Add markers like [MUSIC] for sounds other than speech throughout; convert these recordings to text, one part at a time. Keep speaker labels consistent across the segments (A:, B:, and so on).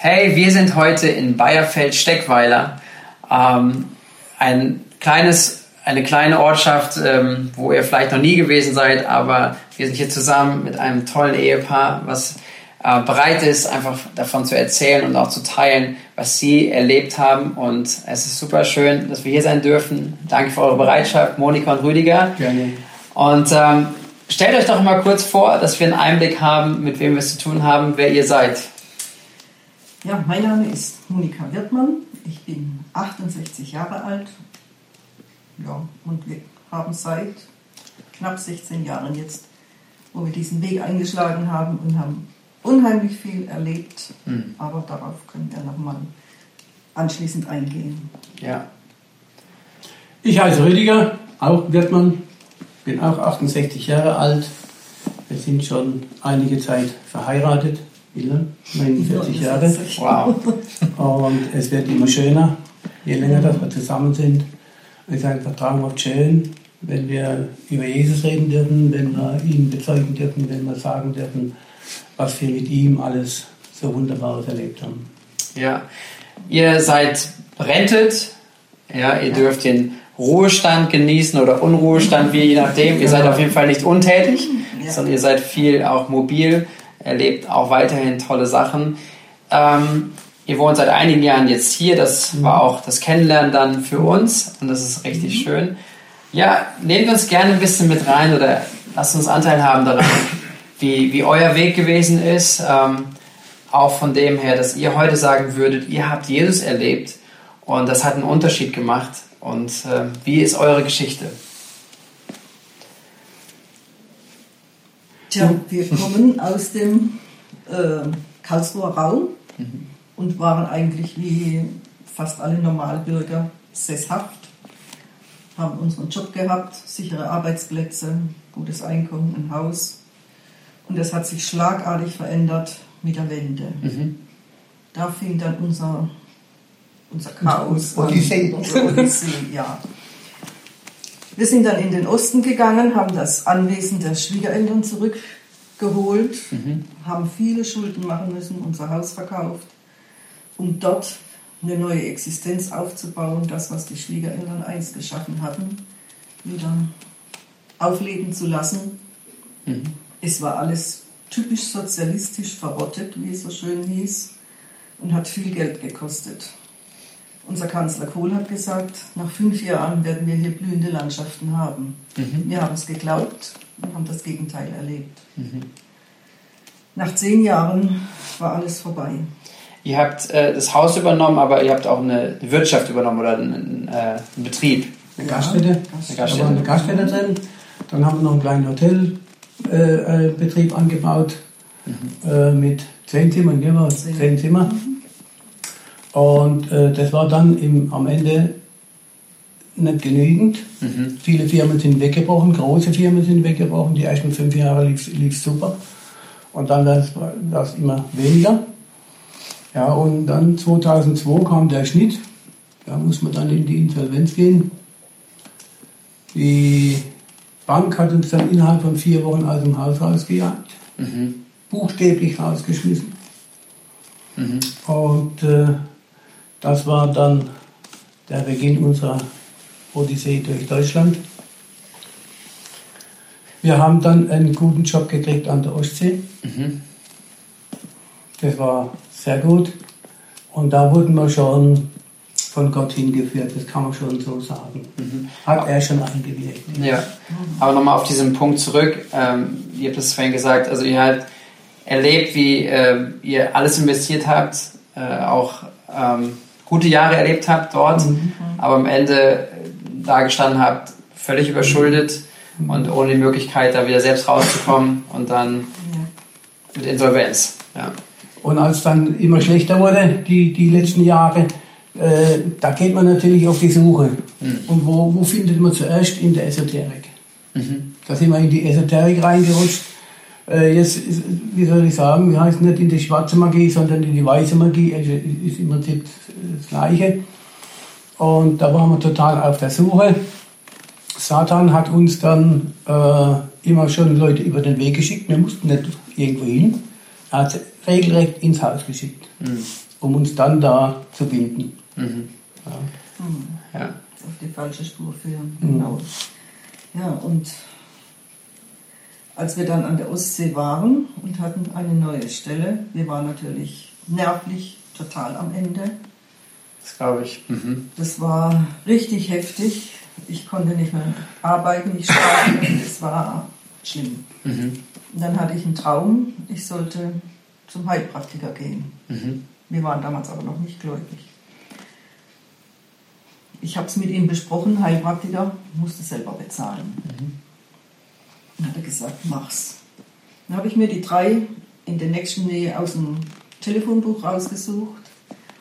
A: Hey, wir sind heute in Bayerfeld-Steckweiler. Ähm, ein kleines, eine kleine Ortschaft, ähm, wo ihr vielleicht noch nie gewesen seid, aber wir sind hier zusammen mit einem tollen Ehepaar, was äh, bereit ist, einfach davon zu erzählen und auch zu teilen, was sie erlebt haben. Und es ist super schön, dass wir hier sein dürfen. Danke für eure Bereitschaft, Monika und Rüdiger.
B: Gerne.
A: Und ähm, stellt euch doch mal kurz vor, dass wir einen Einblick haben, mit wem wir es zu tun haben, wer ihr seid.
C: Ja, mein Name ist Monika Wirtmann. Ich bin 68 Jahre alt. Ja, und wir haben seit knapp 16 Jahren jetzt, wo wir diesen Weg eingeschlagen haben und haben unheimlich viel erlebt.
A: Mhm.
C: Aber darauf können wir nochmal anschließend eingehen.
A: Ja.
B: Ich heiße Rüdiger, auch Wirtmann, bin auch 68 Jahre alt. Wir sind schon einige Zeit verheiratet. Wie lang? 49 Jahre.
A: Wow.
B: Und es wird immer schöner, je länger dass wir zusammen sind. Es ist einfach traumhaft schön, wenn wir über Jesus reden dürfen, wenn wir ihn bezeugen dürfen, wenn wir sagen dürfen, was wir mit ihm alles so Wunderbares erlebt haben.
A: Ja. Ihr seid rentet, ja, ihr dürft den Ruhestand genießen oder Unruhestand, wie je nachdem. Ihr seid auf jeden Fall nicht untätig,
C: Ja.
A: sondern ihr seid viel auch mobil, erlebt auch weiterhin tolle Sachen. Ähm, ihr wohnt seit einigen Jahren jetzt hier, das war auch das Kennenlernen dann für uns und das ist richtig schön. Ja, nehmt uns gerne ein bisschen mit rein oder lasst uns Anteil haben daran, [LAUGHS] wie, wie euer Weg gewesen ist. Ähm, auch von dem her, dass ihr heute sagen würdet, ihr habt Jesus erlebt und das hat einen Unterschied gemacht. Und äh, wie ist eure Geschichte?
C: Tja, wir kommen aus dem äh, Karlsruher Raum und waren eigentlich wie fast alle Normalbürger sesshaft, haben unseren Job gehabt, sichere Arbeitsplätze, gutes Einkommen, ein Haus. Und das hat sich schlagartig verändert mit der Wende. Da fing dann unser, unser Chaos an.
B: Odyssee.
C: Odyssee, ja. Wir sind dann in den Osten gegangen, haben das Anwesen der Schwiegereltern zurückgeholt, haben viele Schulden machen müssen, unser Haus verkauft, um dort eine neue Existenz aufzubauen, das, was die Schwiegereltern einst geschaffen hatten, wieder aufleben zu lassen. Es war alles typisch sozialistisch verrottet, wie es so schön hieß, und hat viel Geld gekostet. Unser Kanzler Kohl hat gesagt, nach fünf Jahren werden wir hier blühende Landschaften haben. Wir haben es geglaubt und haben das Gegenteil erlebt. Nach zehn Jahren war alles vorbei.
A: Ihr habt äh, das Haus übernommen, aber ihr habt auch eine Wirtschaft übernommen oder einen, äh, einen Betrieb.
B: Eine
C: Ja,
B: Gaststätte.
C: Gaststätte.
B: Da war eine Gaststätte drin. Dann haben wir noch einen kleinen Hotelbetrieb äh, äh, angebaut äh, mit zehn Zimmern?
C: Zehn.
B: zehn Zimmer. Und äh, das war dann im, am Ende nicht genügend. Viele Firmen sind weggebrochen, große Firmen sind weggebrochen. Die ersten fünf Jahre lief es super. Und dann war es immer weniger. Ja, und dann 2002 kam der Schnitt. Da muss man dann in die Insolvenz gehen. Die Bank hat uns dann innerhalb von vier Wochen aus dem Haus rausgejagt. Buchstäblich rausgeschmissen. Und äh, das war dann der Beginn unserer Odyssee durch Deutschland. Wir haben dann einen guten Job gekriegt an der Ostsee. Das war sehr gut. Und da wurden wir schon von Gott hingeführt, das kann man schon so sagen. Hat er schon eingewirkt.
A: Ja, aber nochmal auf diesen Punkt zurück. Ähm, ihr habt es vorhin gesagt, also ihr habt erlebt, wie äh, ihr alles investiert habt, äh, auch ähm, gute Jahre erlebt habt dort, aber am Ende äh, da gestanden habt, völlig überschuldet und ohne die Möglichkeit, da wieder selbst rauszukommen und dann mit Insolvenz. Ja.
B: Und als dann immer schlechter wurde, die, die letzten Jahre, äh, da geht man natürlich auf die Suche. Und wo, wo findet man zuerst? In der Esoterik. Da sind wir in die Esoterik reingerutscht. Äh, jetzt, ist, wie soll ich sagen, wir heißt nicht in die schwarze Magie, sondern in die weiße Magie. Also ist im Prinzip das Gleiche. Und da waren wir total auf der Suche. Satan hat uns dann äh, immer schon Leute über den Weg geschickt. Wir mussten nicht irgendwo hin. Er hat sie regelrecht ins Haus geschickt,
A: Mhm.
B: um uns dann da zu binden.
A: Mhm.
B: Ja.
A: Ja.
C: auf die falsche Spur führen.
B: Mhm.
C: Genau. Ja, und als wir dann an der Ostsee waren und hatten eine neue Stelle, wir waren natürlich nervlich total am Ende.
A: Das glaube ich. Mhm.
C: Das war richtig heftig. Ich konnte nicht mehr arbeiten, nicht schlafen. Es war schlimm.
A: Mhm.
C: Dann hatte ich einen Traum, ich sollte zum Heilpraktiker gehen.
A: Mhm.
C: Wir waren damals aber noch nicht gläubig. Ich habe es mit ihm besprochen, Heilpraktiker, musste selber bezahlen. Dann hat er gesagt, mach's. Dann habe ich mir die drei in der nächsten Nähe aus dem Telefonbuch rausgesucht,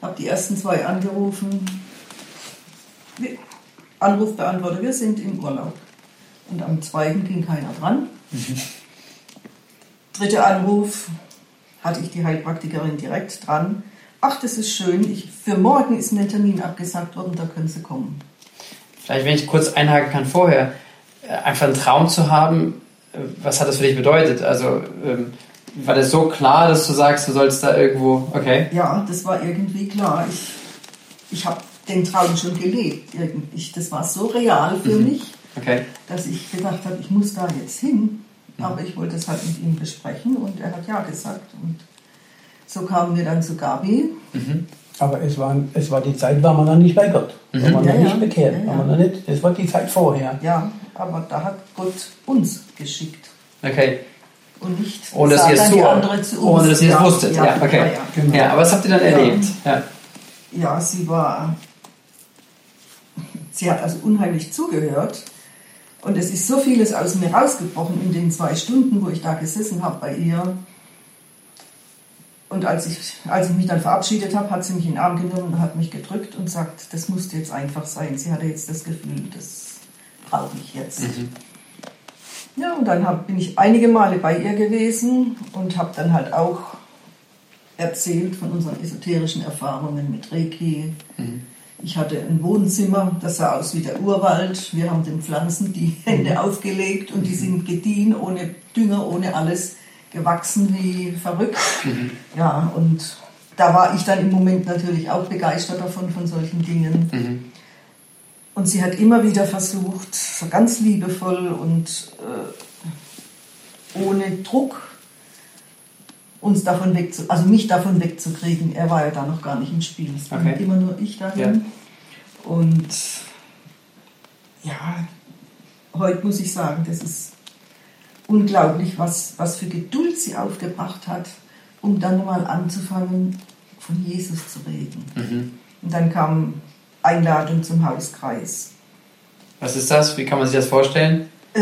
C: habe die ersten zwei angerufen. Wir- Anrufbeantworter, wir sind im Urlaub. Und am zweiten ging keiner dran. Dritter Anruf hatte ich die Heilpraktikerin direkt dran. Ach, das ist schön. Ich, für morgen ist mir ein Termin abgesagt worden, da können Sie kommen.
A: Vielleicht, wenn ich kurz einhaken kann vorher, äh, einfach einen Traum zu haben, äh, was hat das für dich bedeutet? Also ähm, war das so klar, dass du sagst, du sollst da irgendwo, okay.
C: Ja, das war irgendwie klar. Ich, ich habe den Traum schon gelebt. Irgendwie. Ich, das war so real für mich,
A: Okay.
C: dass ich gedacht habe, ich muss da jetzt hin. Aber ich wollte es halt mit ihm besprechen und er hat ja gesagt. Und so kamen wir dann zu Gabi.
B: Aber es war, es war die Zeit, war man noch nicht bei Gott. War man
C: Ja,
B: noch nicht
C: ja.
B: bekehrt.
C: Ja, ja.
B: War man noch nicht, das war die Zeit vorher.
C: Ja, aber da hat Gott uns geschickt
A: Okay.
C: Und nicht
A: Ohne dass ihr es
C: zu uns.
A: ohne dass ihr es wusstet. Ja,
C: ja,
A: okay.
C: ja.
B: Genau.
A: Ja, aber was habt ihr dann erlebt? Ja.
C: Ja, sie war. Sie hat also unheimlich zugehört. Und es ist so vieles aus mir rausgebrochen in den zwei Stunden, wo ich da gesessen habe bei ihr. Und als ich, als ich mich dann verabschiedet habe, hat sie mich in den Arm genommen und hat mich gedrückt und sagt, das musste jetzt einfach sein. Sie hatte jetzt das Gefühl, das brauche ich jetzt. Ja, und dann hab, bin ich einige Male bei ihr gewesen und habe dann halt auch erzählt von unseren esoterischen Erfahrungen mit Reiki. Ich hatte ein Wohnzimmer, das sah aus wie der Urwald. Wir haben den Pflanzen die Hände aufgelegt und die sind gediehen, ohne Dünger, ohne alles, gewachsen wie verrückt. Ja, und da war ich dann im Moment natürlich auch begeistert davon, von solchen Dingen. Und sie hat immer wieder versucht, so ganz liebevoll und äh, ohne Druck uns davon wegzu also mich davon wegzukriegen. Er war ja da noch gar nicht im Spiel. Es war
A: Okay.
C: immer nur ich dahin.
A: Ja.
C: Und ja, heute muss ich sagen, das ist unglaublich, was, was für Geduld sie aufgebracht hat, um dann mal anzufangen, von Jesus zu reden.
A: Mhm.
C: Und dann kam Einladung zum Hauskreis.
A: Was ist das? Wie kann man sich das vorstellen?
C: Äh,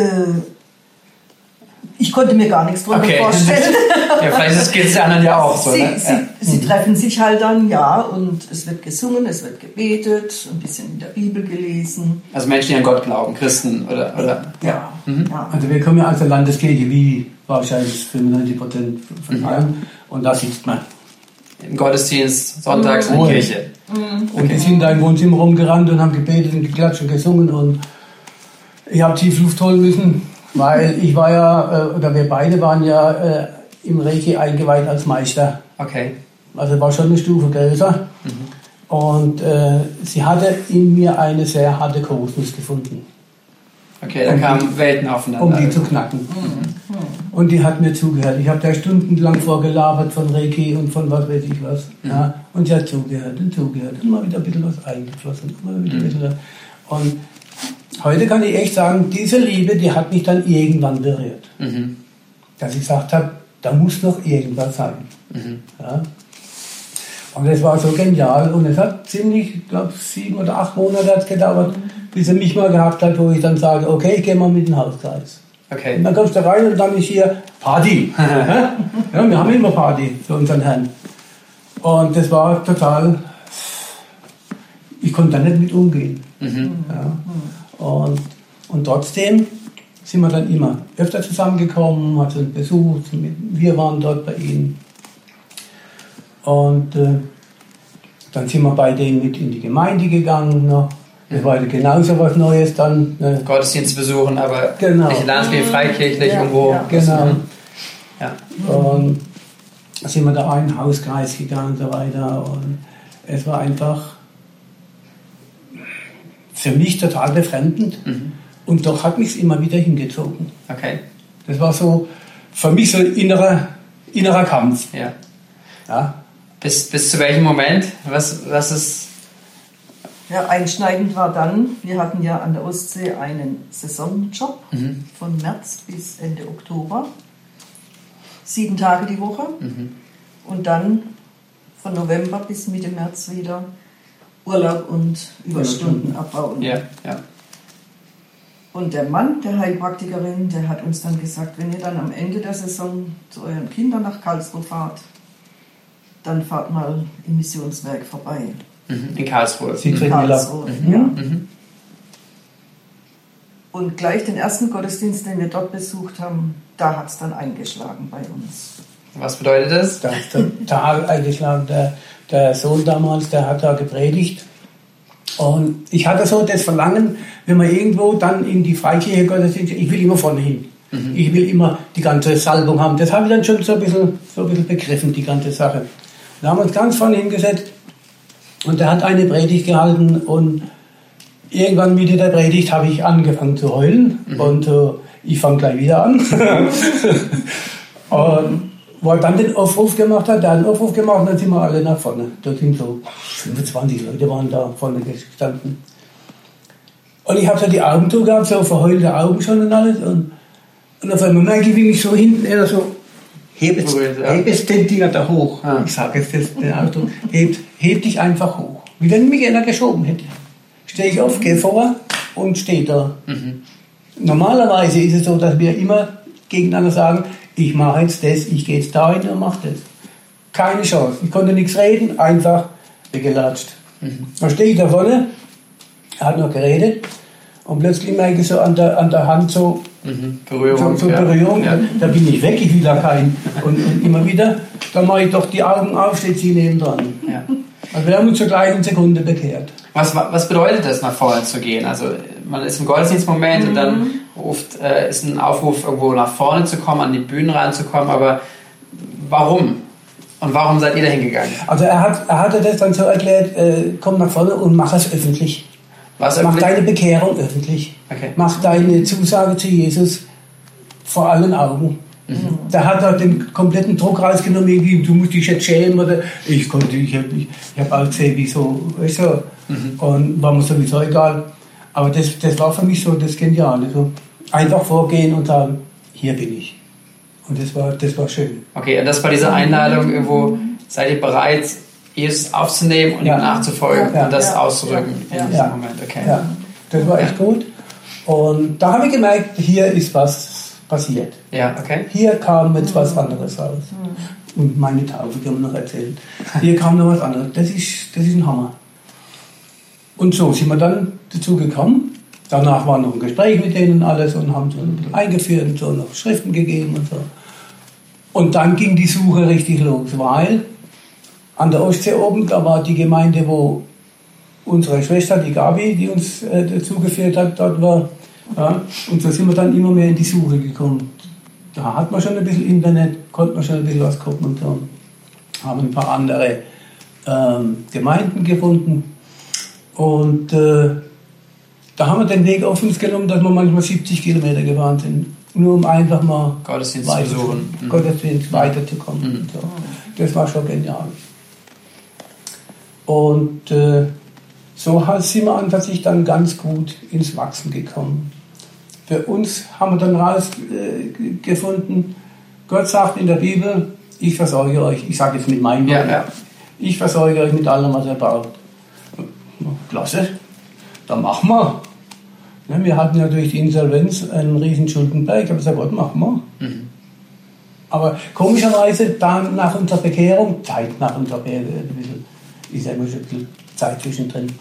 C: ich konnte mir gar nichts drunter
A: Okay.
C: vorstellen. [LAUGHS]
A: ja, vielleicht geht es den anderen ja auch so.
C: sie,
A: Ne?
C: sie,
A: Ja.
C: sie treffen sich halt dann, ja, und es wird gesungen, es wird gebetet, ein bisschen in der Bibel gelesen.
A: Also Menschen, die an Gott glauben, Christen oder. oder
C: Ja,
A: Mhm.
C: ja.
B: Also wir kommen ja aus der Landeskirche, wie wahrscheinlich 95 Prozent von
A: Mhm.
B: allen. Und da sitzt man.
A: Im Gottesdienst, sonntags in der. Kirche.
B: Und die sind da im Wohnzimmer rumgerannt und haben gebetet und geklatscht und gesungen. Und ich habe tief Luft holen müssen, weil ich war ja, äh, oder wir beide waren ja äh, im Reiki eingeweiht als Meister.
A: Okay.
B: Also war schon eine Stufe größer. Und äh, sie hatte in mir eine sehr harte Kokosnuss gefunden,
A: Okay, da
B: Um
A: kamen Welten aufeinander.
B: um die zu knacken. Und die hat mir zugehört. Ich habe da stundenlang vorgelabert von Reiki und von was weiß ich was. Ja. Und sie hat zugehört und zugehört. Und mal wieder ein bisschen was eingeflossen. Mal wieder ein bisschen. Und heute kann ich echt sagen, diese Liebe, die hat mich dann irgendwann berührt.
A: Mhm.
B: Dass ich gesagt habe, da muss noch irgendwas sein. Ja. Und es war so genial und es hat ziemlich, ich glaube, sieben oder acht Monate gedauert, bis er mich mal gehabt hat, wo ich dann sage, okay, ich gehe mal mit in den Hauskreis. Und
A: Okay.
B: dann kommst du rein und dann ist hier Party. [LAUGHS] ja, wir haben immer Party für unseren Herrn. Und das war total, ich konnte da nicht mit umgehen.
A: Mhm.
B: Ja. Und, und trotzdem sind wir dann immer öfter zusammengekommen, hat uns besucht, wir waren dort bei ihnen. Und äh, dann sind wir bei denen mit in die Gemeinde gegangen. Noch. Das war genauso was Neues dann. Äh,
A: Gottesdienst besuchen, aber
B: Genau.
A: nicht Landspiel, freikirchlich
C: Ja,
A: irgendwo.
C: ja.
B: Genau.
A: Ja.
B: Und sind wir da einen Hauskreis gegangen und so weiter. Und es war einfach für mich total befremdend.
A: Mhm.
B: Und doch hat mich es immer wieder hingezogen.
A: Okay.
B: Das war so für mich so ein innerer, innerer Kampf.
A: Ja.
B: Ja.
A: Bis, bis zu welchem Moment? Was, was ist.
C: Ja, einschneidend war dann, wir hatten ja an der Ostsee einen Saisonjob
A: Mhm.
C: von März bis Ende Oktober. Sieben Tage die Woche.
A: Mhm.
C: Und dann von November bis Mitte März wieder Urlaub und Überstunden abbauen.
A: Ja, ja.
C: Und der Mann der Heilpraktikerin, der hat uns dann gesagt, wenn ihr dann am Ende der Saison zu euren Kindern nach Karlsruhe fahrt, dann fahrt mal im Missionswerk vorbei.
A: Mhm. In Karlsruhe.
B: Siegfried.
C: Karlsruhe,
B: Mhm.
C: ja.
A: Mhm.
C: Und gleich den ersten Gottesdienst, den wir dort besucht haben, da hat es dann eingeschlagen bei uns.
A: Was bedeutet das?
B: Da ist total eingeschlagen. Der, der Sohn damals, der hat da gepredigt. Und ich hatte so das Verlangen, wenn man irgendwo dann in die Freikirche Gottesdienst, ich will immer vorne hin. Ich will immer die ganze Salbung haben. Das habe ich dann schon so ein bisschen, so ein bisschen begriffen, die ganze Sache. Da haben wir uns ganz vorne hingesetzt und der hat eine Predigt gehalten und irgendwann Mitte der Predigt habe ich angefangen zu heulen und äh, ich fange gleich wieder an. [LAUGHS] und wo er dann den Aufruf gemacht hat, der hat einen Aufruf gemacht und dann sind wir alle nach vorne. Da sind so 25 Leute waren da vorne gestanden. Und ich habe so die Augen zugehabt, so verheulte Augen schon und alles. Und, und auf einmal merke ich, wie mich so hinten er so, heb jetzt,
A: Berührt, ja.
B: heb jetzt den Dinger da hoch.
A: Ah.
B: Ich sage jetzt den Ausdruck, heb, heb dich einfach hoch. Wie wenn mich einer geschoben hätte. Stehe ich auf, gehe vor und stehe da. Normalerweise ist es so, dass wir immer gegeneinander sagen, ich mache jetzt das, ich gehe jetzt dahin und mache das. Keine Chance. Ich konnte nichts reden, einfach weggelatscht. Dann stehe ich da vorne, er hat noch geredet und plötzlich merke ich so an der, an der Hand so,
A: Mhm.
B: so,
A: Berührung.
B: so
A: ja.
B: Berührung,
A: Ja.
B: da bin ich weg, ich will da keinen. Und, und immer wieder, dann mache ich doch die Augen auf, steht sie neben dran.
A: Ja.
B: Also wir haben uns zur gleichen Sekunde bekehrt.
A: Was, was bedeutet das, nach vorne zu gehen? Also man ist im Gottesdienstmoment und dann ruft, äh, ist ein Aufruf, irgendwo nach vorne zu kommen, an die Bühnen reinzukommen, aber warum? Und warum seid ihr da hingegangen?
B: Also er, hat, er hatte das dann so erklärt, äh, komm nach vorne und mach es öffentlich.
A: Was
B: Mach
A: öffentlich?
B: deine Bekehrung öffentlich.
A: Okay.
B: Mach deine Zusage zu Jesus vor allen Augen. Da hat er den kompletten Druck rausgenommen, irgendwie, du musst dich jetzt schämen oder ich konnte, ich habe ich, ich hab auch gesehen, wieso, weißt du, und war mir sowieso egal. Aber das, das war für mich so das Geniale. So einfach vorgehen und sagen, hier bin ich. Und das war, das war schön.
A: Okay, und das war diese Einladung irgendwo, seid ihr bereit, Jesus aufzunehmen und
B: Ja.
A: ihm nachzufolgen
B: Ja.
A: und das
C: Ja.
A: auszudrücken
C: Ja.
A: in diesem
B: Ja.
A: Moment? Okay.
B: Ja, das war echt gut. Und da habe ich gemerkt, hier ist was passiert.
A: Ja, okay.
B: Hier kam jetzt was anderes raus. Und meine Taufe kann man noch erzählen. Hier kam noch was anderes. Das ist, das ist ein Hammer. Und so sind wir dann dazu gekommen. Danach war noch ein Gespräch mit denen und alles und haben so ein bisschen eingeführt und so noch Schriften gegeben und so. Und dann ging die Suche richtig los, weil an der Ostsee oben, da war die Gemeinde, wo unsere Schwester, die Gabi, die uns äh, dazu geführt hat, dort war. Ja, und so sind wir dann immer mehr in die Suche gekommen. Da hat man schon ein bisschen Internet, konnte man schon ein bisschen was gucken und so. Haben ein paar andere ähm, Gemeinden gefunden. Und äh, da haben wir den Weg auf uns genommen, dass wir manchmal 70 Kilometer gefahren sind. Nur um einfach mal
A: Gottesdienst zu
B: weiter-.
A: Mhm.
B: Gottesdienst weiterzukommen.
A: Mhm.
B: So. Das war schon genial. Und äh, so hat- sind wir an sich dann ganz gut ins Wachsen gekommen. Für uns haben wir dann rausgefunden, äh, Gott sagt in der Bibel, ich versorge euch, ich sage jetzt mit meinen
A: Ja, ja.
B: ich versorge euch mit allem, was ihr braucht. Klasse, dann machen wir. Wir hatten ja durch die Insolvenz einen riesen Schuldenberg. Ich habe gesagt, was machen wir?
A: Mhm.
B: Aber komischerweise, dann nach unserer Bekehrung, Zeit nach unserer Bekehrung, ist ja immer schon ein bisschen Zeit zwischendrin,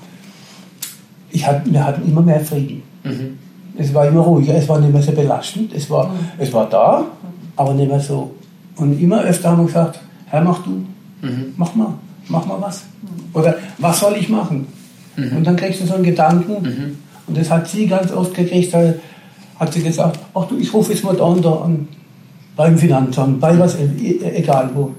B: ich hat, wir hatten immer mehr Frieden.
A: Mhm.
B: Es war immer ruhiger, es war nicht mehr so belastend, es war, es war da, aber nicht mehr so. Und immer öfter haben wir gesagt, Herr, mach du,
A: Mhm.
B: mach mal, mach mal was. Oder was soll ich machen? Und dann kriegst du so einen Gedanken,
A: Mhm.
B: und das hat sie ganz oft gekriegt, da hat sie gesagt, ach du, ich rufe jetzt mal da und da an, beim Finanzamt, bei was, e- egal wo.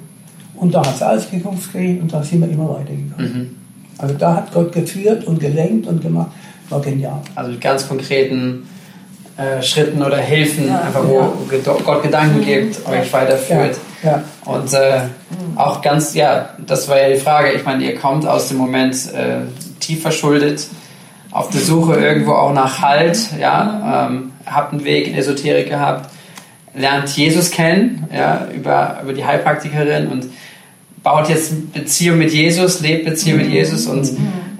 B: Und da hat es ausgeguckt gekriegt und da sind wir immer weitergegangen.
A: Mhm.
B: Also da hat Gott geführt und gelenkt und gemacht. War genial.
A: Also mit ganz konkreten äh, Schritten oder Hilfen,
C: Ja,
A: einfach wo
B: ja.
A: Gott Gedanken gibt, euch weiterführt.
B: Ja,
A: Und äh, auch ganz, ja, das war ja die Frage. Ich meine, ihr kommt aus dem Moment äh, tief verschuldet, auf der Suche irgendwo auch nach Halt, ja, ähm, habt einen Weg in Esoterik gehabt, lernt Jesus kennen, ja, über, über die Heilpraktikerin und baut jetzt Beziehung mit Jesus, lebt Beziehung mit Jesus und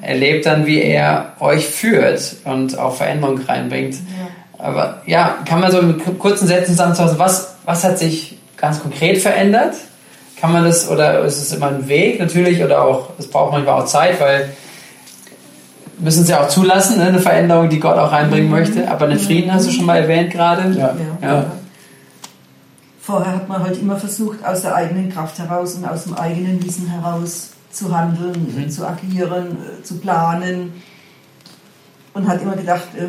A: erlebt dann, wie er euch führt und auch Veränderung reinbringt. Aber ja, kann man so in kurzen Sätzen zusammenfassen, was, was hat sich ganz konkret verändert? Kann man das, oder ist es immer ein Weg natürlich, oder auch, es braucht manchmal auch Zeit, weil müssen es ja auch zulassen, ne, eine Veränderung, die Gott auch reinbringen möchte. Aber den Frieden hast du schon mal erwähnt gerade.
B: ja.
C: Ja.
A: Ja.
C: Vorher hat man halt immer versucht, aus der eigenen Kraft heraus und aus dem eigenen Wissen heraus zu handeln,
A: Mhm.
C: zu agieren, äh, zu planen und hat immer gedacht, äh,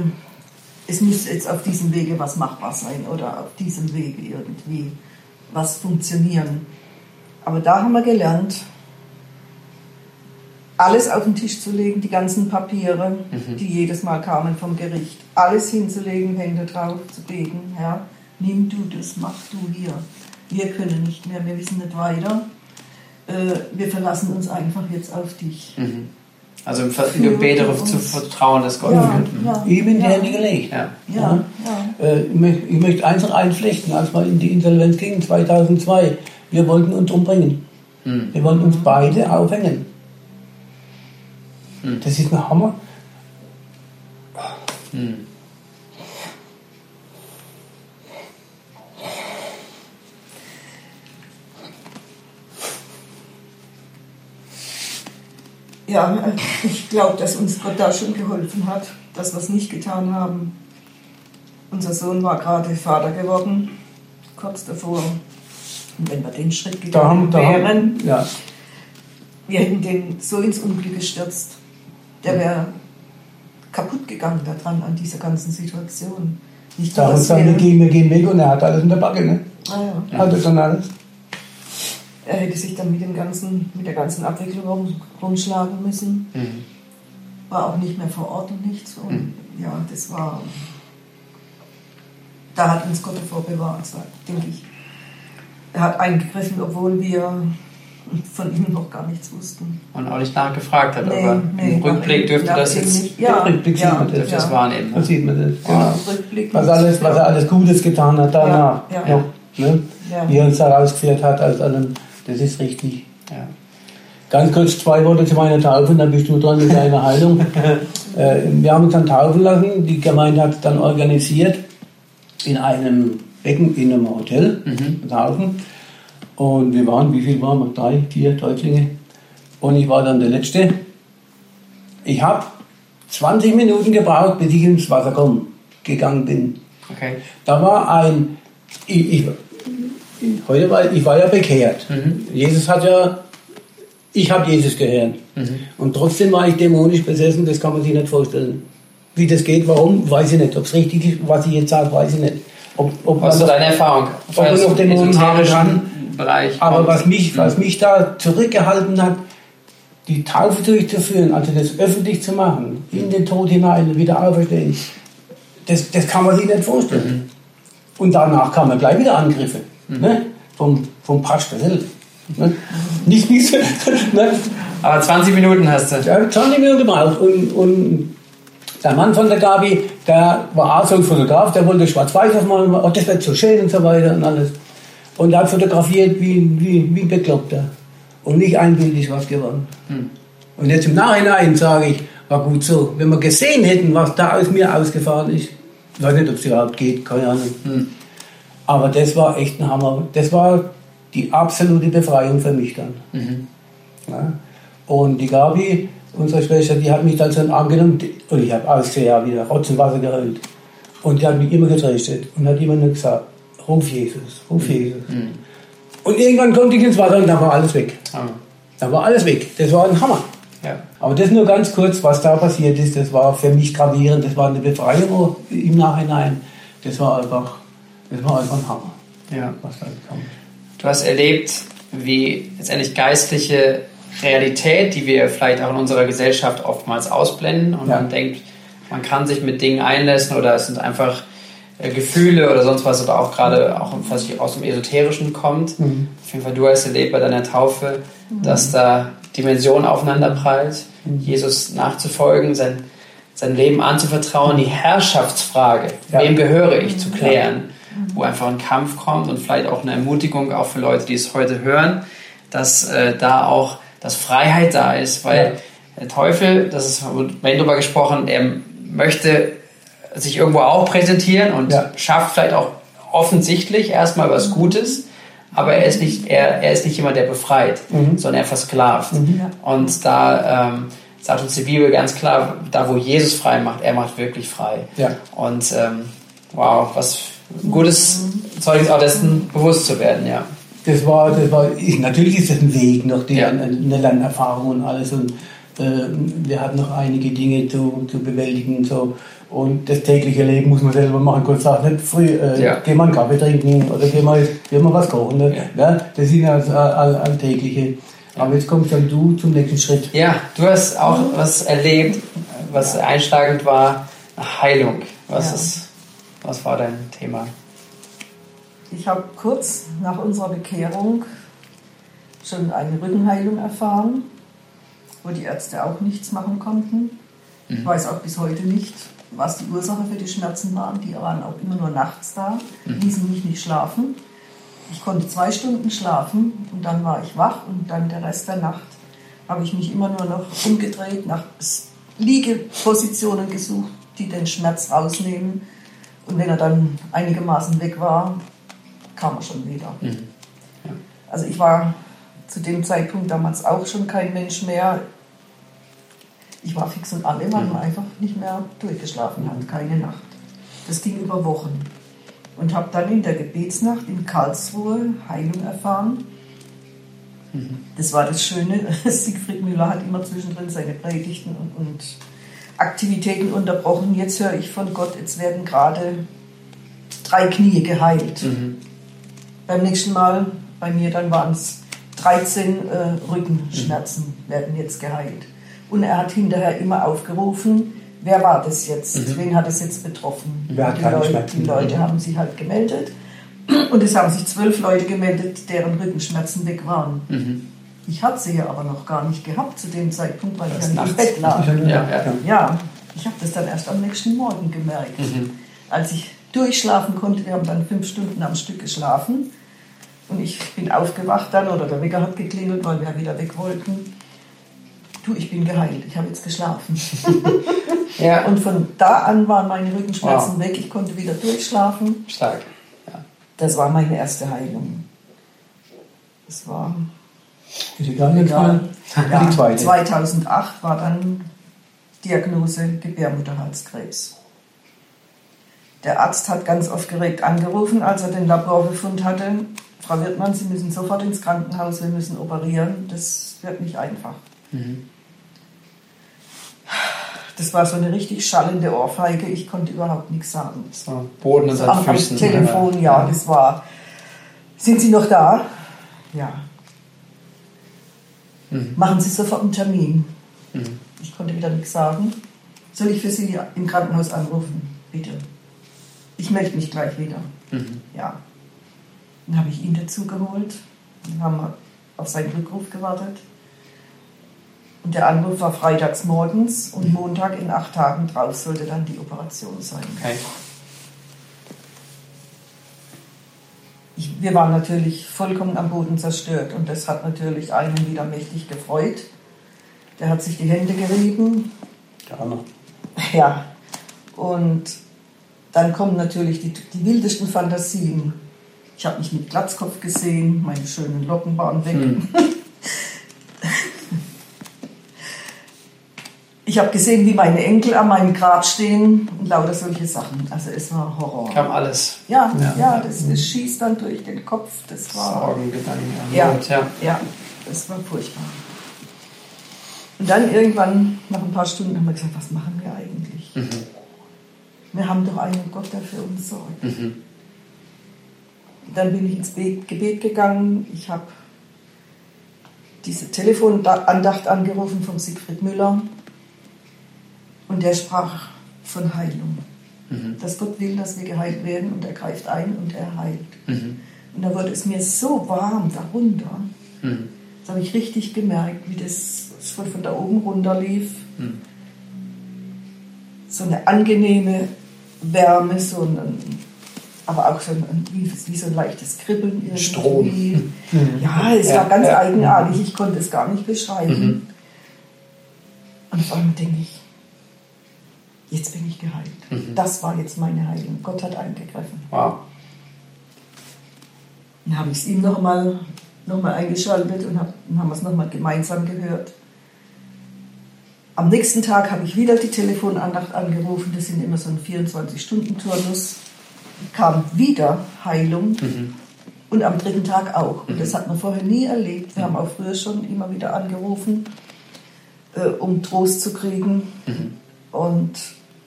C: es müsste jetzt auf diesem Wege was machbar sein oder auf diesem Wege irgendwie was funktionieren. Aber da haben wir gelernt, alles auf den Tisch zu legen, die ganzen Papiere, die jedes Mal kamen vom Gericht, alles hinzulegen, Hände drauf zu beten, Herr, nimm du das, mach du hier. Wir können nicht mehr, wir wissen nicht weiter. Äh, Wir verlassen uns einfach jetzt auf dich.
A: Mhm. Also im Ver- Gebet darauf zu vertrauen, dass Gott
C: Ja,
A: führt. Mhm.
C: ja,
B: Ihm in die
C: ja.
B: Hände gelegt.
A: Ja.
C: Ja, ja.
B: Äh, ich, möchte, ich möchte eins noch einflechten, als wir in die Insolvenz gingen, 2002. Wir wollten uns umbringen.
A: Mhm.
B: Wir wollten uns beide aufhängen.
A: Mhm.
B: Das ist ein Hammer.
A: Mhm.
C: Ja, ich glaube, dass uns Gott da schon geholfen hat, dass wir es nicht getan haben. Unser Sohn war gerade Vater geworden, kurz davor. Und wenn wir den Schritt
B: Da
C: gegangen
B: haben, da
C: wären,
B: haben, ja,
C: wir hätten den so ins Unglück gestürzt. Der wäre kaputt gegangen daran, an dieser ganzen Situation. Nicht
B: da haben wir gesagt, wir, gehen, wir gehen weg und er hat alles in der Backe. Ne?
C: ah, ja.
B: Hat er dann alles.
C: Er hätte sich dann mit, dem ganzen, mit der ganzen Abwicklung rum, rumschlagen müssen.
A: Mhm.
C: war auch nicht mehr vor Ort und nichts. Und ja, das war. Da hat uns Gott davor bewahrt, denke ich. Er hat eingegriffen, obwohl wir von ihm noch gar nichts wussten.
A: Und auch nicht nachgefragt hat,
C: Nee,
A: aber
C: nee,
A: im Rückblick dürfte das jetzt
C: nicht. Ja,
B: im Rückblick
C: ja,
B: sieht man das,
A: dürfte das
C: ja.
A: wahrnehmen. Ne?
B: sieht man das.
C: Ja, Rückblick
B: Was,
C: nicht.
B: alles, was er alles Gutes getan hat danach.
C: Ja, ja.
B: Ne?
C: Ja.
B: Wie er uns da rausgeführt hat aus allem. Das ist richtig.
A: Ja.
B: Ganz kurz zwei Worte zu meiner Taufe, dann bist du dran mit deiner Heilung. [LAUGHS] äh, wir haben uns dann taufen lassen. Die Gemeinde hat es dann organisiert in einem Becken in einem Hotel,
A: Mhm.
B: taufen. Und wir waren, wie viel waren wir? Drei, vier Deutschlinge. Und ich war dann der Letzte. Ich habe 20 Minuten gebraucht, bis ich ins Wasser kommen, gegangen bin.
A: Okay.
B: Da war ein, ich, ich, heute war, ich war ja bekehrt.
A: Mhm.
B: Jesus hat ja, ich habe Jesus gehört.
A: Mhm.
B: Und trotzdem war ich dämonisch besessen, das kann man sich nicht vorstellen. Wie das geht, warum, weiß ich nicht. Ob es richtig ist, was ich jetzt sage, weiß ich nicht. Ob, ob
A: Was ist so
B: man-
A: deine Erfahrung?
B: Ob man noch Mond haben kann.
A: Bereich.
B: aber was mich, was mich da zurückgehalten hat, die Taufe durchzuführen, also das öffentlich zu machen, in den Tod hinein und wieder auferstehen, das, das kann man sich nicht vorstellen. Und danach kamen gleich wieder Angriffe ne? vom, vom Pastor selbst. Ne? Nicht, nicht so, ne?
A: Aber 20 Minuten hast du.
B: Hat 20 Minuten gebraucht und, und der Mann von der Gabi, der war auch so ein Fotograf, der wollte schwarz-weiß aufmalen, oh, das wird so schön und so weiter und alles. Und er hat fotografiert wie, wie, wie ein Bekloppter. Und nicht ein Bild ist was geworden. Und jetzt im Nachhinein sage ich, war gut so. Wenn wir gesehen hätten, was da aus mir ausgefahren ist, ich weiß nicht, ob es überhaupt geht, keine Ahnung.
A: Hm.
B: Aber das war echt ein Hammer. Das war die absolute Befreiung für mich dann.
A: Mhm.
B: Ja. Und die Gabi, unsere Schwester, die hat mich dann so in den Arm genommen die- und ich habe alles ja wieder Rotz und Wasser geheult. Und die hat mich immer getröstet und hat immer nur gesagt, ruf Jesus, ruf Jesus. Und irgendwann konnte ich ins Wasser und dann war alles weg.
A: Ah,
B: Da war alles weg. Das war ein Hammer.
A: Ja.
B: Aber das nur ganz kurz, was da passiert ist, das war für mich gravierend, das war eine Befreiung im Nachhinein. Das war einfach, das war einfach ein Hammer,
A: ja.
B: was da gekommen ist.
A: Du hast erlebt, wie letztendlich geistliche Realität, die wir vielleicht auch in unserer Gesellschaft oftmals ausblenden und
B: Ja.
A: man denkt, man kann sich mit Dingen einlassen oder es sind einfach äh, Gefühle oder sonst was oder auch gerade auch was aus dem Esoterischen kommt.
B: Mhm.
A: Auf jeden Fall, du hast erlebt bei deiner Taufe, dass da Dimensionen aufeinanderprallt, Jesus nachzufolgen, sein, sein Leben anzuvertrauen, die Herrschaftsfrage,
B: Ja.
A: wem gehöre ich, zu klären, wo einfach ein Kampf kommt und vielleicht auch eine Ermutigung auch für Leute, die es heute hören, dass äh, da auch, dass Freiheit da ist, weil der Teufel, das ist vorhin drüber gesprochen, er möchte sich irgendwo auch präsentieren und
B: Ja.
A: schafft vielleicht auch offensichtlich erstmal was Gutes, aber er ist nicht, er, er ist nicht jemand, der befreit,
B: Mhm.
A: sondern er versklavt.
C: Ja.
A: Und da ähm, sagt uns die Bibel ganz klar, da wo Jesus frei macht, er macht wirklich frei.
B: Ja.
A: Und ähm, wow, was ein gutes Zeugnis auch dessen bewusst zu werden, ja.
B: Das war, das war, ich, natürlich ist das ein Weg noch, die,
A: Ja.
B: eine, Lernerfahrung und alles. Und äh, wir hatten noch einige Dinge zu, zu bewältigen. So. Und das tägliche Leben muss man selber machen. Gott sagt nicht früh, äh,
A: Ja.
B: geh mal einen Kaffee trinken oder geh mal, geh mal was kochen. Ne?
A: Ja.
B: Ja. das sind also all, all, alltägliche. Aber jetzt kommst dann du zum nächsten Schritt.
A: Ja, du hast auch was erlebt, was einschlagend war, Heilung. Was, ist, was war dein Thema?
C: Ich habe kurz nach unserer Bekehrung schon eine Rückenheilung erfahren, wo die Ärzte auch nichts machen konnten. Ich weiß auch bis heute nicht, was die Ursache für die Schmerzen waren. Die waren auch immer nur nachts da, ließen mich nicht schlafen. Ich konnte zwei Stunden schlafen und dann war ich wach und dann der Rest der Nacht habe ich mich immer nur noch umgedreht, nach Liegepositionen gesucht, die den Schmerz rausnehmen. Und wenn er dann einigermaßen weg war, kam er schon wieder. Also ich war zu dem Zeitpunkt damals auch schon kein Mensch mehr. Ich war fix und alle, weil man einfach nicht mehr durchgeschlafen hat, keine Nacht. Das ging über Wochen. Und habe dann in der Gebetsnacht in Karlsruhe Heilung erfahren. Das war das Schöne. [LAUGHS] Siegfried Müller hat immer zwischendrin seine Predigten und, und Aktivitäten unterbrochen. Jetzt höre ich von Gott, jetzt werden gerade drei Knie geheilt. Beim nächsten Mal, bei mir dann waren es 13 äh, Rückenschmerzen, werden jetzt geheilt. Und er hat hinterher immer aufgerufen, wer war das jetzt? Wen hat es jetzt betroffen?
B: Hat
C: die,
B: Schmerzen?
C: die Leute
B: Mhm.
C: haben sich halt gemeldet. Und es haben sich zwölf Leute gemeldet, deren Rückenschmerzen weg waren. Ich hatte sie ja aber noch gar nicht gehabt zu dem Zeitpunkt, weil ich
A: Erst
C: ja nicht im. Bett lag.
A: Ja, ja.
C: Ja, ich habe das dann erst am nächsten Morgen gemerkt. Als ich durchschlafen konnte, wir haben dann fünf Stunden am Stück geschlafen. Und ich bin aufgewacht dann, oder der Wecker hat geklingelt, weil wir wieder weg wollten. Du, ich bin geheilt, ich habe jetzt geschlafen. [LAUGHS]
A: Ja,
C: Und von da an waren meine Rückenschmerzen
A: Wow.
C: weg, ich konnte wieder durchschlafen.
A: stark. Ja.
C: Das war meine erste Heilung. Das war
B: Ist egal,
C: egal. Ja,
B: die zweite.
C: 2008 war dann Diagnose Gebärmutterhalskrebs. Der Arzt hat ganz aufgeregt angerufen, als er den Laborbefund hatte. Frau Wirtmann, Sie müssen sofort ins Krankenhaus, wir müssen operieren. Das wird nicht einfach. Das war so eine richtig schallende Ohrfeige. Ich konnte überhaupt nichts sagen.
A: So, Boden
C: Also
A: unter
C: am,
A: den
C: am
A: Füßen.
C: Telefon, ja, das war. Sind Sie noch da? Ja. Machen Sie sofort einen Termin. Ich konnte wieder nichts sagen. Soll ich für Sie im Krankenhaus anrufen? Bitte. Ich melde mich gleich wieder. Ja. Dann habe ich ihn dazu geholt. Dann haben wir auf seinen Rückruf gewartet. Und der Anruf war freitags morgens und Montag in acht Tagen drauf sollte dann die Operation sein.
A: Okay.
C: Wir waren natürlich vollkommen am Boden zerstört und das hat natürlich einen wieder mächtig gefreut. Der hat sich die Hände gerieben.
B: Ja, noch. [LAUGHS]
C: Ja. Und dann kommen natürlich die, die wildesten Fantasien. Ich habe mich mit Glatzkopf gesehen, meine schönen Locken waren weg. [LAUGHS] Ich habe gesehen, wie meine Enkel an meinem Grab stehen und lauter solche Sachen. Also es war Horror.
A: Kam alles.
C: Ja,
A: Ja.
C: ja, das, das schießt dann durch den Kopf. Das war.
A: Sorgen, Gedanken,
C: Ja,
A: Not, ja.
C: ja, das war furchtbar. Und dann irgendwann, nach ein paar Stunden, haben wir gesagt, was machen wir eigentlich? Wir haben doch einen Gott, der für uns sorgt. Dann bin ich ins Be- Gebet gegangen. Ich habe diese Telefonandacht angerufen von Siegfried Müller und der sprach von Heilung. Mhm. Dass Gott will, dass wir geheilt werden und er greift ein und er heilt. Mhm. Und da wurde es mir so warm darunter. Mhm. Das habe ich richtig gemerkt, wie das von, von da oben runter lief. Mhm. So eine angenehme Wärme, so ein, aber auch so ein, wie, so ein leichtes Kribbeln. Irgendwie.
B: Strom. [LAUGHS]
C: Ja, es ja, war ganz ja. eigenartig. Ich konnte es gar nicht beschreiben. Mhm. Und vor allem denke ich, jetzt bin ich geheilt. Mhm. Das war jetzt meine Heilung. Gott hat eingegriffen. Wow. Dann habe ich es ihm nochmal noch mal eingeschaltet und hab, dann haben wir es nochmal gemeinsam gehört. Am nächsten Tag habe ich wieder die Telefonandacht angerufen. Das sind immer so ein 24-Stunden-Turnus. Kam wieder Heilung. Mhm. Und am dritten Tag auch. Und das mhm. hat man vorher nie erlebt. Wir haben auch früher schon immer wieder angerufen, äh, um Trost zu kriegen. Mhm. Und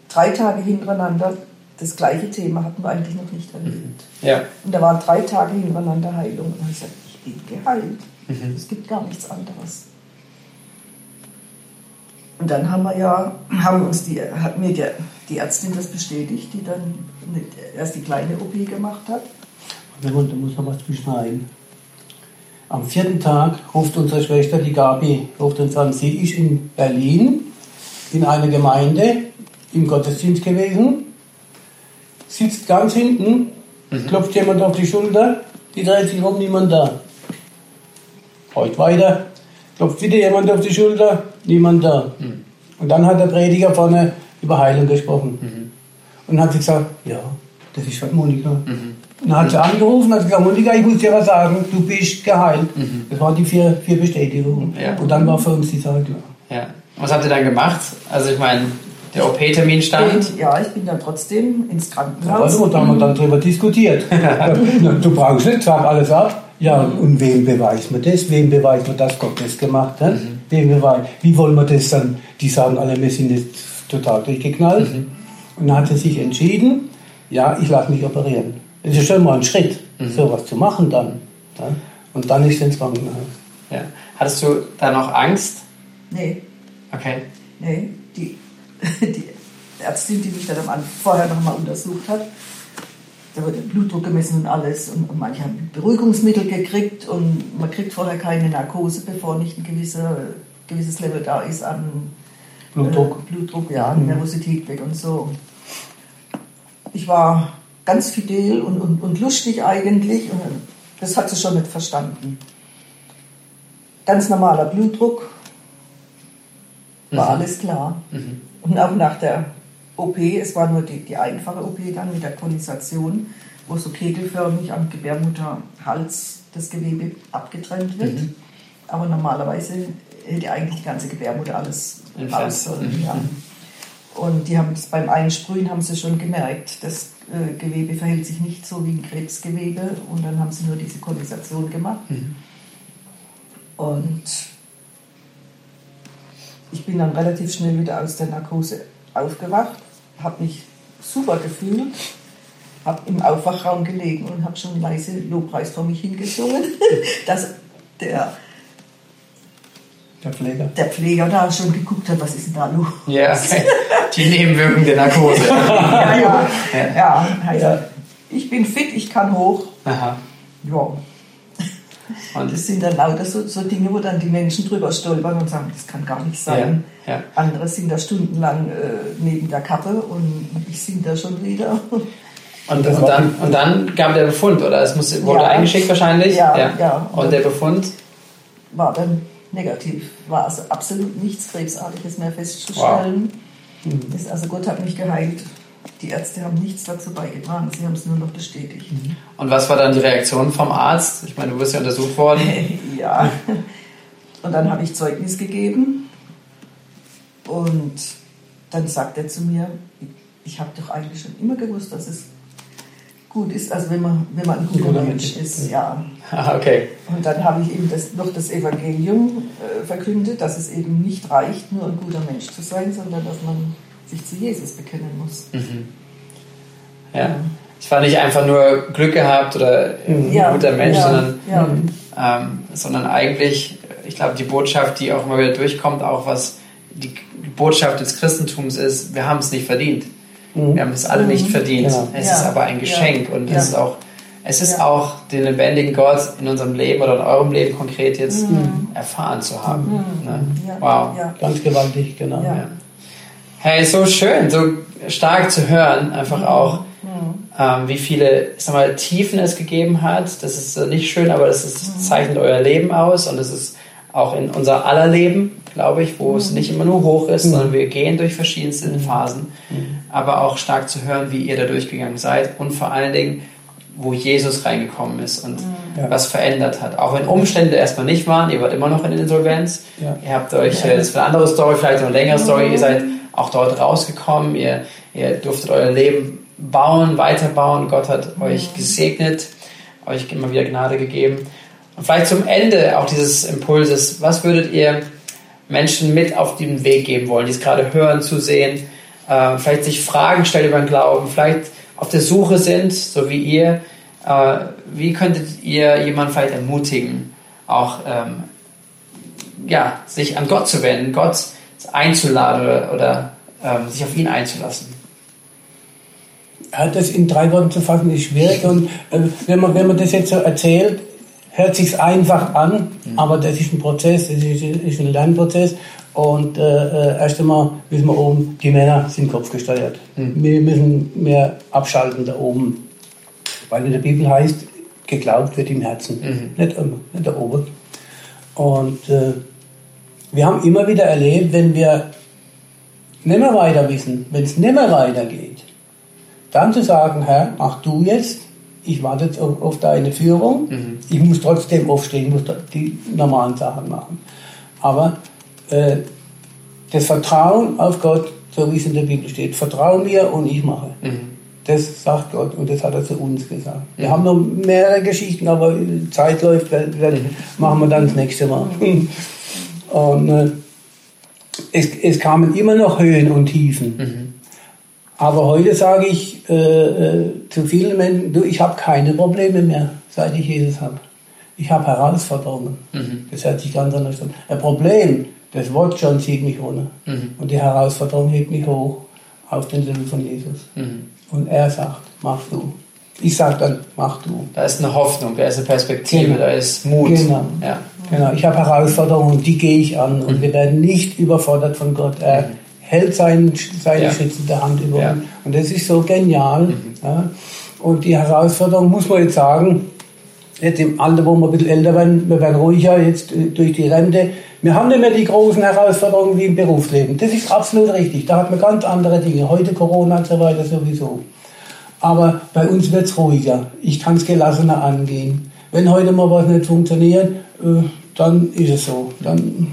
C: drei Tage hintereinander das gleiche Thema hatten wir eigentlich noch nicht erlebt.
A: Mhm. Ja.
C: Und da waren drei Tage hintereinander Heilung. Und ich gesagt, ich bin geheilt. Mhm. Es gibt gar nichts anderes. Und dann haben wir ja, haben uns die, hat mir die, die Ärztin das bestätigt, die dann erst die kleine OP gemacht hat.
B: Da muss noch was beschneiden. Am vierten Tag ruft unsere Schwester, die Gabi, ruft uns an, sie ist in Berlin in einer Gemeinde im Gottesdienst gewesen, sitzt ganz hinten, mhm. klopft jemand auf die Schulter, die dreht sich um, niemand da. Heute weiter, klopft wieder jemand auf die Schulter, niemand da. Mhm. Und dann hat der Prediger vorne über Heilung gesprochen. Mhm. Und hat sie gesagt, ja, das ist halt Monika. Mhm. Und dann hat sie angerufen und hat gesagt, Monika, ich muss dir was sagen, du bist geheilt. Mhm. Das waren die vier, vier Bestätigungen. Ja. Und dann war für uns die Sache klar.
A: Ja. Was habt ihr dann gemacht? Also ich meine, der OP-Termin stand?
C: Ja, ich bin dann trotzdem ins Krankenhaus.
B: Ja, also, da haben wir dann drüber diskutiert. [LAUGHS] du brauchst nicht, sag alles ab. Ja, mhm. und wem beweist man das? Wem beweist man, dass Gott das gemacht hat? Mhm. Wem beweist, wie wollen wir das dann? Die sagen alle, wir sind jetzt total durchgeknallt. Mhm. Und dann hat er sich entschieden, ja, ich lasse mich operieren. Das ist schon mal ein Schritt, mhm. sowas zu machen dann. Ja? Und dann ist es ins Krankenhaus.
A: Ja. Hattest du da noch Angst?
C: Nee.
A: Okay.
C: Nee, die [LAUGHS] die Ärztin, die mich dann vorher noch mal untersucht hat, da wird der Blutdruck gemessen und alles. Und, und, manche haben Beruhigungsmittel gekriegt und man kriegt vorher keine Narkose, bevor nicht ein gewisser, gewisses Level da ist an
B: Blutdruck.
C: Äh, Blutdruck, ja, mhm. Nervosität weg und so. Ich war ganz fidel und, und, und lustig eigentlich und das hat sie schon nicht verstanden. Ganz normaler Blutdruck, war mhm. alles klar. Mhm. Und auch nach der OP, es war nur die, die einfache OP dann mit der Konisation, wo so kegelförmig am Gebärmutterhals das Gewebe abgetrennt wird. Mhm. Aber normalerweise hätte eigentlich die ganze Gebärmutter alles raus sollen. Mhm. Ja. Und die haben es beim Einsprühen haben sie schon gemerkt, das äh, Gewebe verhält sich nicht so wie ein Krebsgewebe und dann haben sie nur diese Konisation gemacht. Mhm. Und ich bin dann relativ schnell wieder aus der Narkose aufgewacht, habe mich super gefühlt, habe im Aufwachraum gelegen und habe schon leise Lobpreis vor mich hingesungen, [LAUGHS] dass der
B: der Pfleger.
C: Der Pfleger da schon geguckt hat, was ist denn da los?
A: Ja, okay. die Nebenwirkungen der Narkose. [LAUGHS]
C: ja, ja, ja. ja, ja. Ich bin fit, ich kann hoch.
A: Aha.
C: Ja. Und das sind dann lauter so, so, Dinge, wo dann die Menschen drüber stolpern und sagen, das kann gar nicht sein. Ja, ja. Andere sind da stundenlang äh, neben der Kappe und ich singe da schon wieder.
A: Und, und, dann, und dann gab der Befund, oder? Es muss, wurde ja. eingeschickt wahrscheinlich?
C: Ja, ja. ja.
A: Und der Befund?
C: War dann negativ. War also absolut nichts Krebsartiges mehr festzustellen. Wow. Mhm. also Gott hat mich geheilt die Ärzte haben nichts dazu beigetragen, sie haben es nur noch bestätigt. Mhm.
A: Und was war dann die Reaktion vom Arzt? Ich meine, du bist ja untersucht worden. [LAUGHS]
C: ja, und dann habe ich Zeugnis gegeben und dann sagt er zu mir, ich habe doch eigentlich schon immer gewusst, dass es gut ist, also wenn man, wenn man ein guter Mensch ist, ja.
A: Ah, okay.
C: Und dann habe ich ihm das, noch das Evangelium äh, verkündet, dass es eben nicht reicht, nur ein guter Mensch zu sein, sondern dass man sich zu Jesus bekennen muss. Mhm.
A: Ja. Ich war nicht einfach nur Glück gehabt oder ein ja, guter Mensch, ja, sondern ja. ähm, sondern eigentlich, ich glaube, die Botschaft, die auch immer wieder durchkommt, auch was die Botschaft des Christentums ist, wir haben es nicht verdient. Mhm. Wir haben es alle nicht mhm. verdient. Genau. Es ja. ist aber ein Geschenk ja. und es ist auch es ist auch den lebendigen Gott in unserem Leben oder in eurem Leben konkret jetzt mhm. erfahren zu haben. Mhm. Ne?
B: Wow. Ganz gewaltig, genau.
A: Hey, so schön, so stark zu hören, einfach auch, ähm, wie viele sag mal, Tiefen es gegeben hat. Das ist nicht schön, aber das, ist, das zeichnet euer Leben aus und das ist auch in unser aller Leben, glaube ich, wo es nicht immer nur hoch ist, sondern wir gehen durch verschiedenste Phasen. Aber auch stark zu hören, wie ihr da durchgegangen seid und vor allen Dingen, wo Jesus reingekommen ist und ja. was verändert hat. Auch wenn Umstände erstmal nicht waren, ihr wart immer noch in Insolvenz. Ja. Ihr habt euch, ja. das ist eine andere Story, vielleicht eine längere Story, ihr seid auch dort rausgekommen, ihr, ihr durftet euer Leben bauen, weiterbauen. Gott hat euch gesegnet, euch immer wieder Gnade gegeben. Und vielleicht zum Ende auch dieses Impulses, was würdet ihr Menschen mit auf den Weg geben wollen, die es gerade hören, zu sehen, äh, vielleicht sich Fragen stellen über den Glauben, vielleicht auf der Suche sind, so wie ihr, äh, wie könntet ihr jemanden vielleicht ermutigen, auch ähm, ja, sich an Gott zu wenden, Gott einzuladen oder, ähm, sich auf ihn einzulassen?
B: Ja, das in drei Worten zu fassen ist schwierig und äh, wenn, man, wenn man das jetzt so erzählt, hört sich einfach an, mhm. aber das ist ein Prozess, das ist, ist ein Lernprozess und äh, äh, erst einmal müssen wir oben, die Männer sind kopfgesteuert. Mhm. Wir müssen mehr abschalten da oben. Weil in der Bibel heißt, geglaubt wird im Herzen, mhm. nicht, nicht da oben. Und äh, wir haben immer wieder erlebt, wenn wir nicht mehr weiter wissen, wenn es nicht mehr weitergeht, dann zu sagen, Herr, mach du jetzt, ich warte jetzt auf, auf deine Führung, mhm. ich muss trotzdem aufstehen, ich muss die normalen Sachen machen. Aber äh, das Vertrauen auf Gott, so wie es in der Bibel steht. Vertraue mir und ich mache. Mhm. Das sagt Gott und das hat er zu uns gesagt. Wir mhm. haben noch mehrere Geschichten, aber Zeit läuft, das mhm. machen wir dann das nächste Mal. [LAUGHS] und äh, es, es, kamen immer noch Höhen und Tiefen. Mhm. Aber heute sage ich äh, äh, zu vielen Menschen, du, ich habe keine Probleme mehr, seit ich Jesus habe. Ich habe Herausforderungen. Mhm. Das hört sich ganz anders an. Ein Problem das Wort schon zieht mich runter. Mhm. Und die Herausforderung hebt mich hoch auf den Level von Jesus. Mhm. Und er sagt, mach du. Ich sage dann, mach du.
A: Da ist eine Hoffnung, da ist eine Perspektive, genau. da ist Mut.
B: Genau. Ja. Genau. Ich habe Herausforderungen, die gehe ich an. Und mhm. wir werden nicht überfordert von Gott. Er mhm. hält seinen, seine ja. schützende Hand über ja. uns. Und das ist so genial. Mhm. Ja. Und die Herausforderung, muss man jetzt sagen, jetzt im Alter, wo wir ein bisschen älter werden, wir werden ruhiger jetzt äh, durch die Rente, wir haben nicht mehr die großen Herausforderungen wie im Berufsleben. Das ist absolut richtig. Da hat man ganz andere Dinge. Heute Corona und so weiter sowieso. Aber bei uns wird es ruhiger. Ich kann es gelassener angehen. Wenn heute mal was nicht funktioniert, äh, dann ist es so. Dann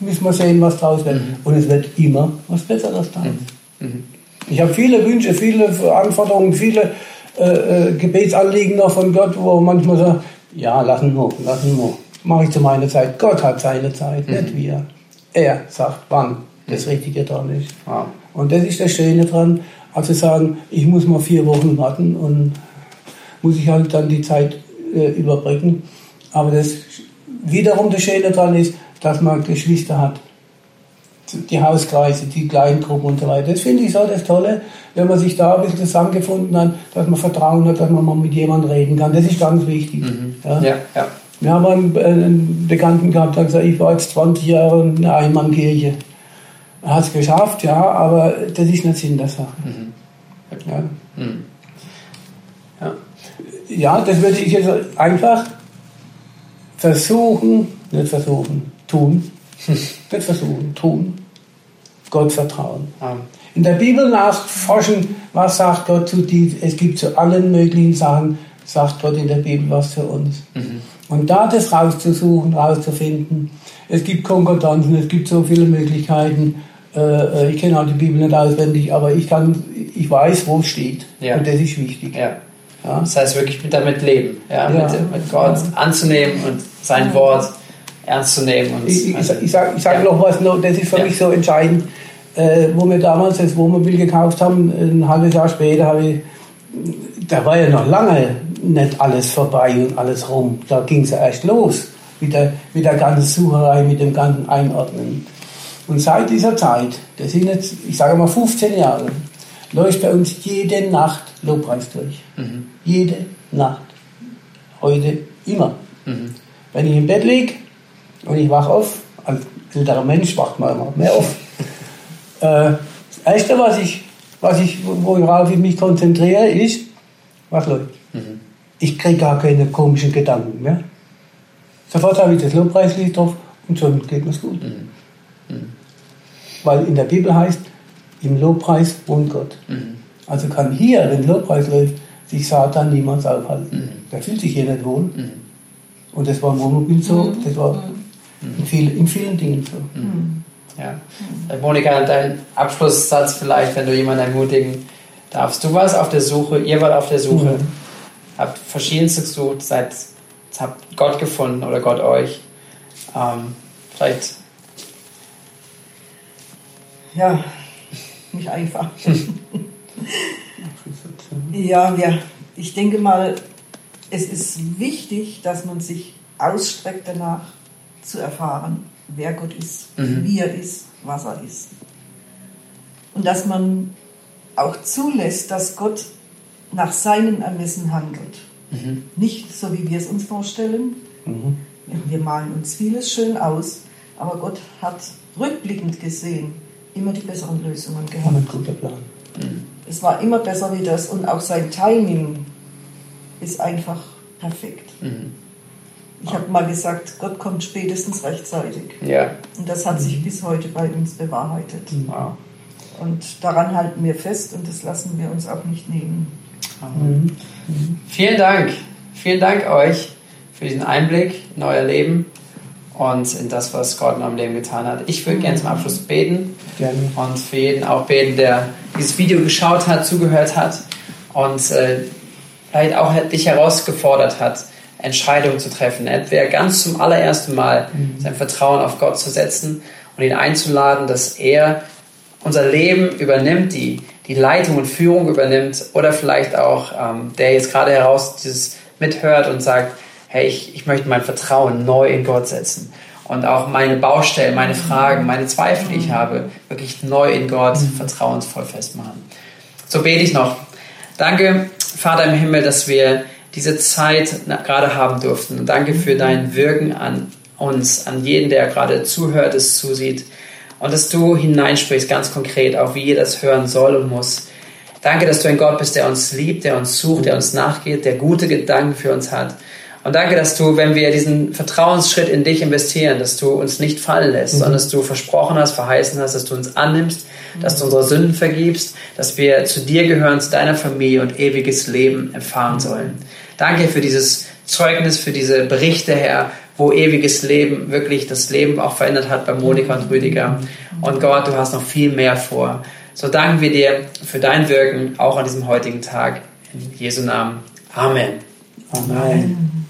B: müssen wir sehen, was draus wird. Mhm. Und es wird immer was Besseres da. Mhm. mhm. Ich habe viele Wünsche, viele Anforderungen, viele äh, äh, Gebetsanliegen noch von Gott, wo manchmal sagt, ja, lassen wir, lassen wir mache ich zu meiner Zeit. Gott hat seine Zeit, mhm. nicht wir. Er sagt, wann das Richtige dran ist. Wow. Und das ist das Schöne dran. Also sagen, ich muss mal vier Wochen warten und muss ich halt dann die Zeit äh, überbrücken. Aber das wiederum das Schöne dran ist, dass man Geschwister hat. Die Hauskreise, die Kleingruppen und so weiter. Das finde ich so das Tolle, wenn man sich da ein bisschen zusammengefunden hat, dass man Vertrauen hat, dass man mal mit jemandem reden kann. Das ist ganz wichtig. Mhm.
A: Ja? ja, ja.
B: Wir haben einen, einen Bekannten gehabt, der gesagt, ich war jetzt 20 Jahre in einer Einmannkirche. Er hat es geschafft, ja, aber das ist nicht Sinn der Sache. Mhm. Ja. Mhm. Ja. ja, das würde ich jetzt einfach versuchen, nicht versuchen, tun, [LAUGHS] nicht versuchen, tun, Gott vertrauen. In der Bibel nachforschen, was sagt Gott zu dir, es gibt zu allen möglichen Sachen, sagt Gott in der Bibel was für uns. Mhm. Und da das rauszusuchen, rauszufinden. Es gibt Konkordanzen, es gibt so viele Möglichkeiten. Äh, äh, ich kenne auch die Bibel nicht auswendig, aber ich kann, ich weiß, wo es steht. Ja. Und das ist wichtig.
A: Ja. ja. Das heißt wirklich damit leben, ja, ja. Mit, mit, Gott anzunehmen und sein Wort ernst zu nehmen. Und
B: ich, ich, ich sage ich sag noch was, noch, das ist für mich so entscheidend. Äh, wo wir damals das Wohnmobil gekauft haben, ein halbes Jahr später habe ich, da war ja noch lange nicht alles vorbei und alles rum. Da ging es ja erst los. mit der, mit der ganzen Sucherei, mit dem ganzen Einordnen. Und seit dieser Zeit, das sind jetzt, ich sage mal 15 Jahre, läuft bei uns jede Nacht Lobpreis durch. Mhm. Jede Nacht. Heute immer. Mhm. Wenn ich im Bett liege und ich wache auf, als älterer Mensch wacht man immer mehr auf. [LAUGHS] äh, das Erste, was ich, was ich, worauf ich mich konzentriere, ist, was läuft. Mhm. Ich kriege gar keine komischen Gedanken mehr. Sofort habe ich das Lobpreislied drauf und schon geht mir's gut. Mhm. Mhm. Weil in der Bibel heißt, im Lobpreis wohnt Gott. Mhm. Also kann hier, wenn Lobpreis läuft, sich Satan niemals aufhalten. Mhm. Der fühlt sich nicht wohl. Mhm. Und das war im Wohnmobil so, mhm. das war in, viel, in vielen Dingen so.
A: Mhm. Ja. Äh, Monika, dein Abschlusssatz vielleicht, wenn du jemanden ermutigen darfst. Du warst auf der Suche, ihr wart auf der Suche, mhm. habt verschiedenste gesucht, seid, habt Gott gefunden oder Gott euch. Ähm, vielleicht.
C: Ja, nicht einfach. ja, ja, ich denke mal, es ist wichtig, dass man sich ausstreckt danach zu erfahren, wer Gott ist, mhm. wie er ist, was er ist. Und dass man auch zulässt, dass Gott nach seinem Ermessen handelt. Mhm. Nicht so, wie wir es uns vorstellen. Mhm. Wir malen uns vieles schön aus, aber Gott hat rückblickend gesehen immer die besseren Lösungen gehabt. Ein guter Plan. Es war immer besser wie das und auch sein Timing ist einfach perfekt. Mhm. Ich habe mal gesagt, Gott kommt spätestens rechtzeitig. Ja. Und das hat sich bis heute bei uns bewahrheitet. Wow. Und daran halten wir fest und das lassen wir uns auch nicht nehmen.
A: Mhm. Vielen Dank. Vielen Dank euch für diesen Einblick in euer Leben und in das, was Gott in eurem Leben getan hat. Ich würde gerne zum Abschluss beten gerne. und für jeden auch beten, der dieses Video geschaut hat, zugehört hat und äh, vielleicht auch dich herausgefordert hat, Entscheidungen zu treffen. Entweder ganz zum allerersten Mal mhm. sein Vertrauen auf Gott zu setzen und ihn einzuladen, dass er unser Leben übernimmt, die, die Leitung und Führung übernimmt oder vielleicht auch ähm, der jetzt gerade heraus dieses mithört und sagt, hey, ich, ich möchte mein Vertrauen neu in Gott setzen und auch meine Baustellen, meine Fragen, meine Zweifel, die ich mhm. habe, wirklich neu in Gott mhm. vertrauensvoll festmachen. So bete ich noch. Danke, Vater im Himmel, dass wir diese Zeit gerade haben durften. Und danke für dein Wirken an uns, an jeden, der gerade zuhört, es zusieht. Und dass du hineinsprichst, ganz konkret, auch wie jeder das hören soll und muss. Danke, dass du ein Gott bist, der uns liebt, der uns sucht, der uns nachgeht, der gute Gedanken für uns hat. Und danke, dass du, wenn wir diesen Vertrauensschritt in dich investieren, dass du uns nicht fallen lässt, mhm. sondern dass du versprochen hast, verheißen hast, dass du uns annimmst, dass du unsere Sünden vergibst, dass wir zu dir gehören, zu deiner Familie und ewiges Leben erfahren sollen. Danke für dieses Zeugnis, für diese Berichte, Herr, wo ewiges Leben wirklich das Leben auch verändert hat bei Monika und Rüdiger. Und Gott, du hast noch viel mehr vor. So danken wir dir für dein Wirken, auch an diesem heutigen Tag. In Jesu Namen. Amen. Amen.